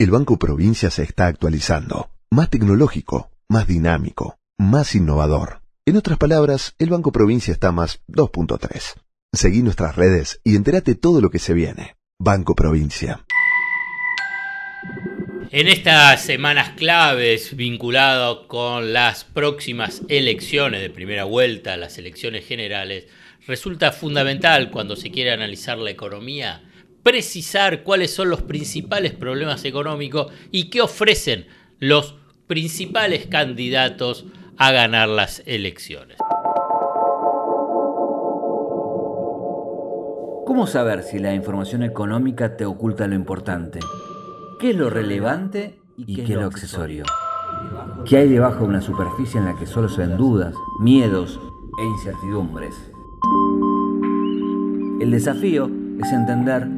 El Banco Provincia se está actualizando, más tecnológico, más dinámico, más innovador. En otras palabras, el Banco Provincia está más 2.3. Seguí nuestras redes y entérate todo lo que se viene. Banco Provincia. En estas semanas claves vinculado con las próximas elecciones de primera vuelta, las elecciones generales, resulta fundamental cuando se quiere analizar la economía precisar cuáles son los principales problemas económicos y qué ofrecen los principales candidatos a ganar las elecciones. ¿Cómo saber si la información económica te oculta lo importante? ¿Qué es lo relevante y qué, es lo accesorio? ¿Qué hay debajo de una superficie en la que solo se ven dudas, miedos e incertidumbres? El desafío es entender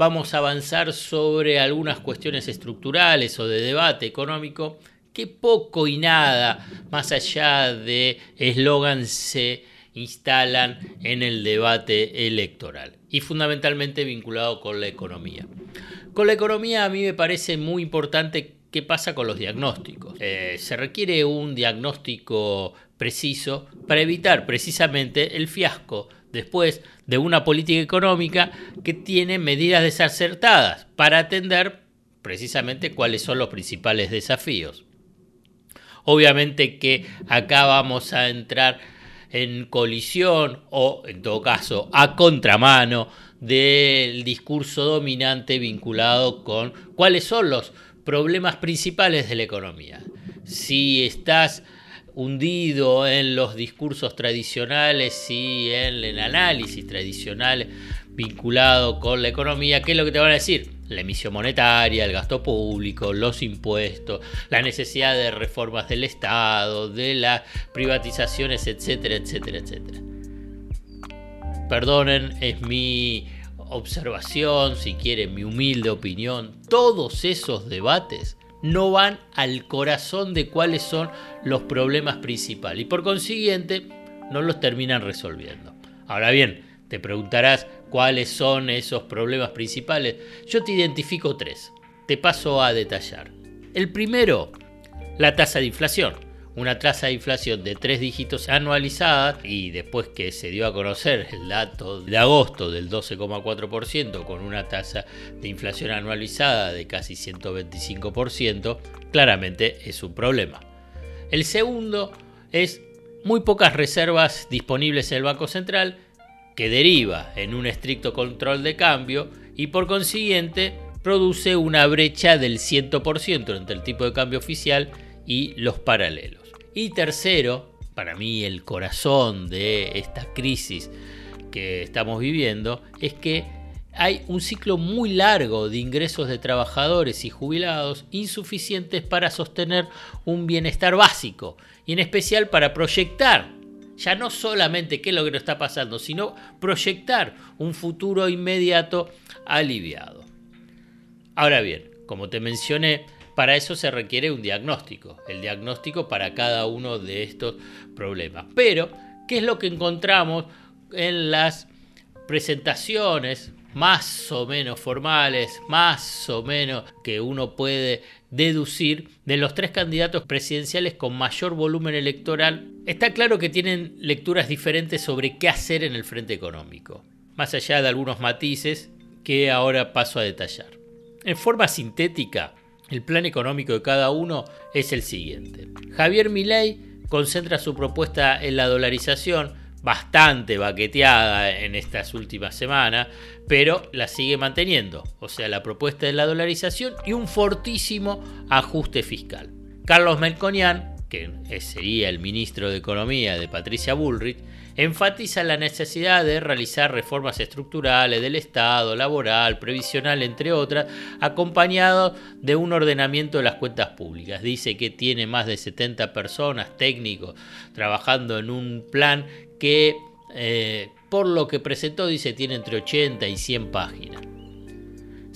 vamos a avanzar sobre algunas cuestiones estructurales o de debate económico que poco y nada, más allá de eslogan, se instalan en el debate electoral y fundamentalmente vinculado con la economía. Con la economía a mí me parece muy importante qué pasa con los diagnósticos. Eh, se requiere un diagnóstico preciso para evitar precisamente el fiasco después de una política económica que tiene medidas desacertadas para atender precisamente cuáles son los principales desafíos. Obviamente que acá vamos a entrar en colisión o en todo caso a contramano del discurso dominante vinculado con cuáles son los problemas principales de la economía. Si estás hundido en los discursos tradicionales y en el análisis tradicional vinculado con la economía, ¿qué es lo que te van a decir? La emisión monetaria, el gasto público, los impuestos, la necesidad de reformas del Estado, de las privatizaciones, etcétera, etcétera, etcétera. Perdonen, es mi observación, si quieren, mi humilde opinión. Todos esos debates no van al corazón de cuáles son los problemas principales y por consiguiente no los terminan resolviendo. Ahora bien, te preguntarás cuáles son esos problemas principales. Yo te identifico tres. Te paso a detallar. El primero, la tasa de inflación una tasa de inflación de tres dígitos anualizada y después que se dio a conocer el dato de agosto del 12,4% con una tasa de inflación anualizada de casi 125%, claramente es un problema. El segundo es muy pocas reservas disponibles en el Banco Central que deriva en un estricto control de cambio y por consiguiente produce una brecha del 100% entre el tipo de cambio oficial y los paralelos. Y tercero, para mí el corazón de esta crisis que estamos viviendo es que hay un ciclo muy largo de ingresos de trabajadores y jubilados insuficientes para sostener un bienestar básico y en especial para proyectar ya no solamente qué es lo que nos está pasando, sino proyectar un futuro inmediato aliviado. Ahora bien, como te mencioné, para eso se requiere un diagnóstico, el diagnóstico para cada uno de estos problemas. Pero, ¿qué es lo que encontramos en las presentaciones más o menos formales, más o menos que uno puede deducir de los tres candidatos presidenciales con mayor volumen electoral, está claro que tienen lecturas diferentes sobre qué hacer en el frente económico, más allá de algunos matices que ahora paso a detallar. En forma sintética, el plan económico de cada uno es el siguiente. Javier Milei concentra su propuesta en la dolarización, bastante baqueteada en estas últimas semanas, pero la sigue manteniendo, o sea, la propuesta de la dolarización y un fortísimo ajuste fiscal. Carlos Melconian que sería el ministro de Economía de Patricia Bullrich, enfatiza la necesidad de realizar reformas estructurales del Estado, laboral, previsional, entre otras, acompañado de un ordenamiento de las cuentas públicas. Dice que tiene más de 70 personas, técnicos, trabajando en un plan que, eh, por lo que presentó, dice, tiene entre 80 y 100 páginas.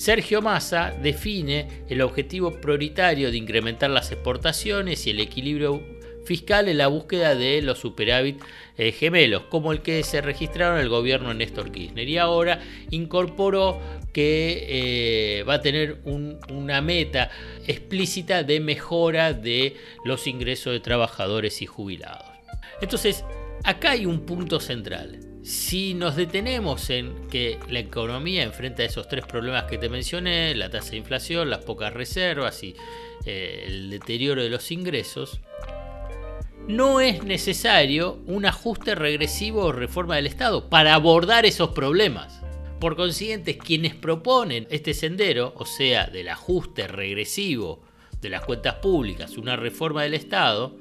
Sergio Massa define el objetivo prioritario de incrementar las exportaciones y el equilibrio fiscal en la búsqueda de los superávit eh, gemelos, como el que se registraron en el gobierno de Néstor Kirchner. Y ahora incorporó que eh, va a tener una meta explícita de mejora de los ingresos de trabajadores y jubilados. Entonces, acá hay un punto central. Si nos detenemos en que la economía enfrenta esos tres problemas que te mencioné, la tasa de inflación, las pocas reservas y eh, el deterioro de los ingresos, no es necesario un ajuste regresivo o reforma del Estado para abordar esos problemas. Por consiguiente, quienes proponen este sendero, o sea, del ajuste regresivo de las cuentas públicas, una reforma del Estado,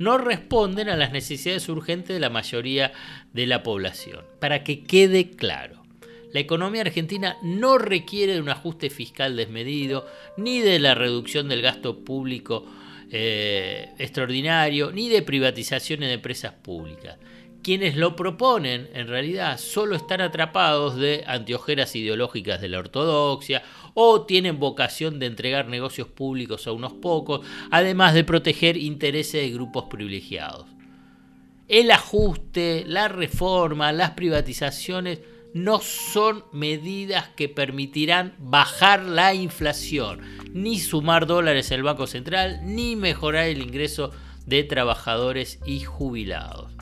no responden a las necesidades urgentes de la mayoría de la población. Para que quede claro, la economía argentina no requiere de un ajuste fiscal desmedido, ni de la reducción del gasto público eh, extraordinario, ni de privatizaciones de empresas públicas. Quienes lo proponen, en realidad, solo están atrapados de anteojeras ideológicas de la ortodoxia o tienen vocación de entregar negocios públicos a unos pocos, además de proteger intereses de grupos privilegiados. El ajuste, la reforma, las privatizaciones no son medidas que permitirán bajar la inflación, ni sumar dólares al Banco Central, ni mejorar el ingreso de trabajadores y jubilados.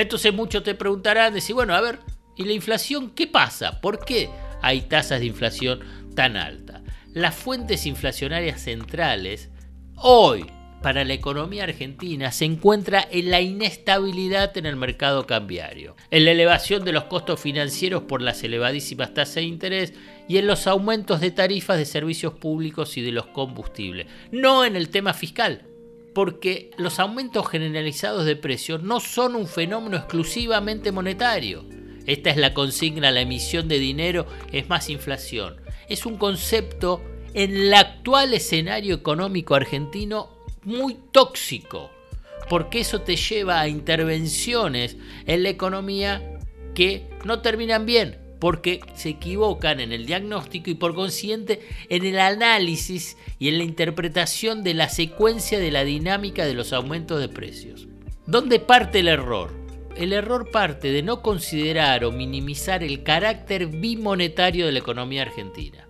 Entonces muchos te preguntarán, decir, bueno, a ver, ¿y la inflación qué pasa? ¿Por qué hay tasas de inflación tan altas? Las fuentes inflacionarias centrales hoy para la economía argentina se encuentra en la inestabilidad en el mercado cambiario, en la elevación de los costos financieros por las elevadísimas tasas de interés y en los aumentos de tarifas de servicios públicos y de los combustibles, no en el tema fiscal, porque los aumentos generalizados de precios no son un fenómeno exclusivamente monetario. Esta es la consigna, la emisión de dinero es más inflación. Es un concepto en el actual escenario económico argentino muy tóxico, porque eso te lleva a intervenciones en la economía que no terminan bien, porque se equivocan en el diagnóstico y por consiguiente en el análisis y en la interpretación de la secuencia de la dinámica de los aumentos de precios. ¿Dónde parte el error? El error parte de no considerar o minimizar el carácter bimonetario de la economía argentina,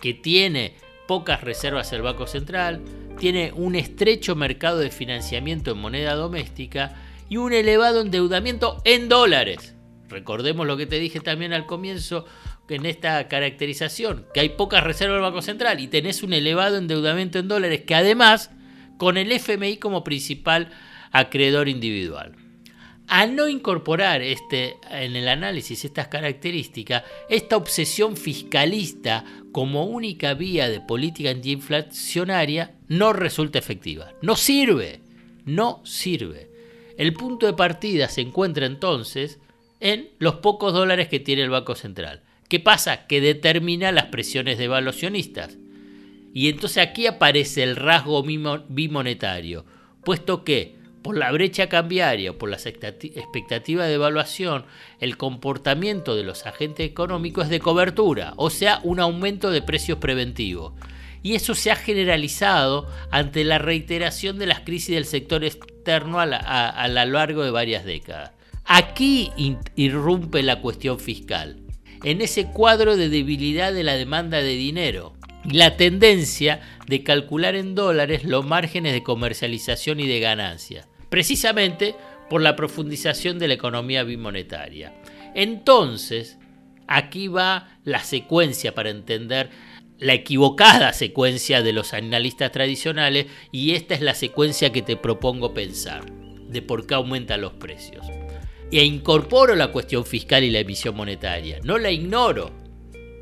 que tiene pocas reservas el Banco Central, tiene un estrecho mercado de financiamiento en moneda doméstica y un elevado endeudamiento en dólares. Recordemos lo que te dije también al comienzo en esta caracterización, que hay pocas reservas del Banco Central y tenés un elevado endeudamiento en dólares que además con el FMI como principal acreedor individual. Al no incorporar este, en el análisis estas características, esta obsesión fiscalista como única vía de política antiinflacionaria no resulta efectiva. No sirve, no sirve. El punto de partida se encuentra entonces en los pocos dólares que tiene el Banco Central. ¿Qué pasa? Que determina las presiones devaluacionistas. Y entonces aquí aparece el rasgo bimonetario, puesto que por la brecha cambiaria por las expectativas de evaluación, el comportamiento de los agentes económicos es de cobertura, o sea, un aumento de precios preventivos. Y eso se ha generalizado ante la reiteración de las crisis del sector externo a lo largo de varias décadas. Aquí irrumpe la cuestión fiscal, en ese cuadro de debilidad de la demanda de dinero la tendencia de calcular en dólares los márgenes de comercialización y de ganancia, precisamente por la profundización de la economía bimonetaria. Entonces, aquí va la secuencia para entender la equivocada secuencia de los analistas tradicionales y esta es la secuencia que te propongo pensar de por qué aumentan los precios. E incorporo la cuestión fiscal y la emisión monetaria, no la ignoro,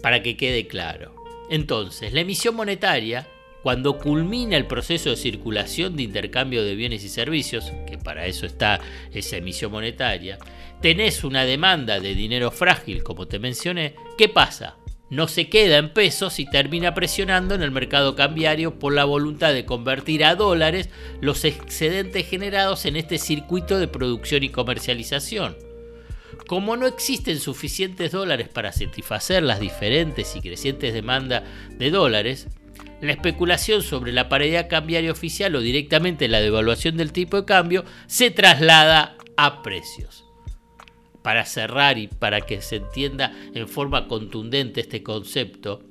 para que quede claro. Entonces, la emisión monetaria, cuando culmina el proceso de circulación de intercambio de bienes y servicios, que para eso está esa emisión monetaria, tenés una demanda de dinero frágil, como te mencioné, ¿qué pasa? No se queda en pesos y termina presionando en el mercado cambiario por la voluntad de convertir a dólares los excedentes generados en este circuito de producción y comercialización. Como no existen suficientes dólares para satisfacer las diferentes y crecientes demandas de dólares, la especulación sobre la paridad cambiaria oficial o directamente la devaluación del tipo de cambio se traslada a precios. Para cerrar y para que se entienda en forma contundente este concepto,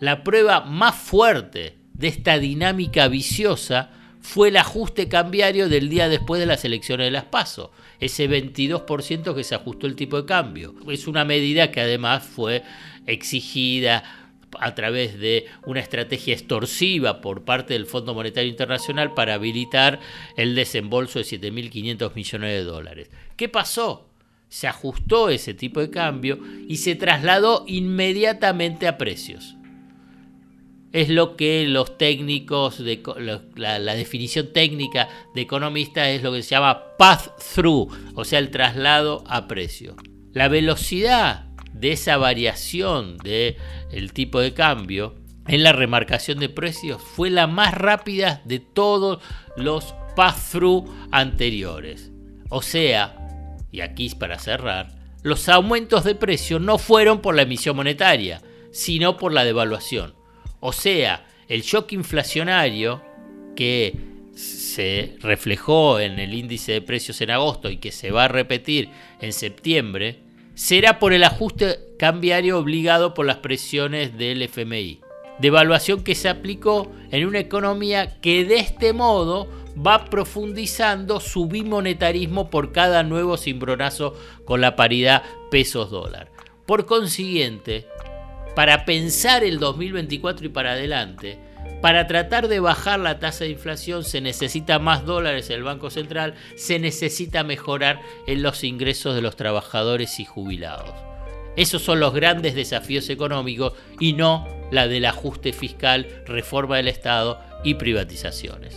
la prueba más fuerte de esta dinámica viciosa fue el ajuste cambiario del día después de las elecciones de las PASO, ese 22% que se ajustó el tipo de cambio. Es una medida que además fue exigida a través de una estrategia extorsiva por parte del Fondo Monetario Internacional para habilitar el desembolso de 7.500 millones de dólares. ¿Qué pasó? Se ajustó ese tipo de cambio y se trasladó inmediatamente a precios. Es lo que los técnicos, de, la, la definición técnica de economista es lo que se llama pass-through, o sea, el traslado a precio. La velocidad de esa variación del el tipo de cambio en la remarcación de precios fue la más rápida de todos los pass-through anteriores. O sea, y aquí para cerrar, los aumentos de precio no fueron por la emisión monetaria, sino por la devaluación. O sea, el shock inflacionario que se reflejó en el índice de precios en agosto y que se va a repetir en septiembre, será por el ajuste cambiario obligado por las presiones del FMI. Devaluación que se aplicó en una economía que de este modo va profundizando su bimonetarismo por cada nuevo cimbronazo con la paridad pesos-dólar. Por consiguiente, para pensar el 2024 y para adelante, para tratar de bajar la tasa de inflación se necesita más dólares en el Banco Central, se necesita mejorar en los ingresos de los trabajadores y jubilados. Esos son los grandes desafíos económicos y no la del ajuste fiscal, reforma del Estado y privatizaciones.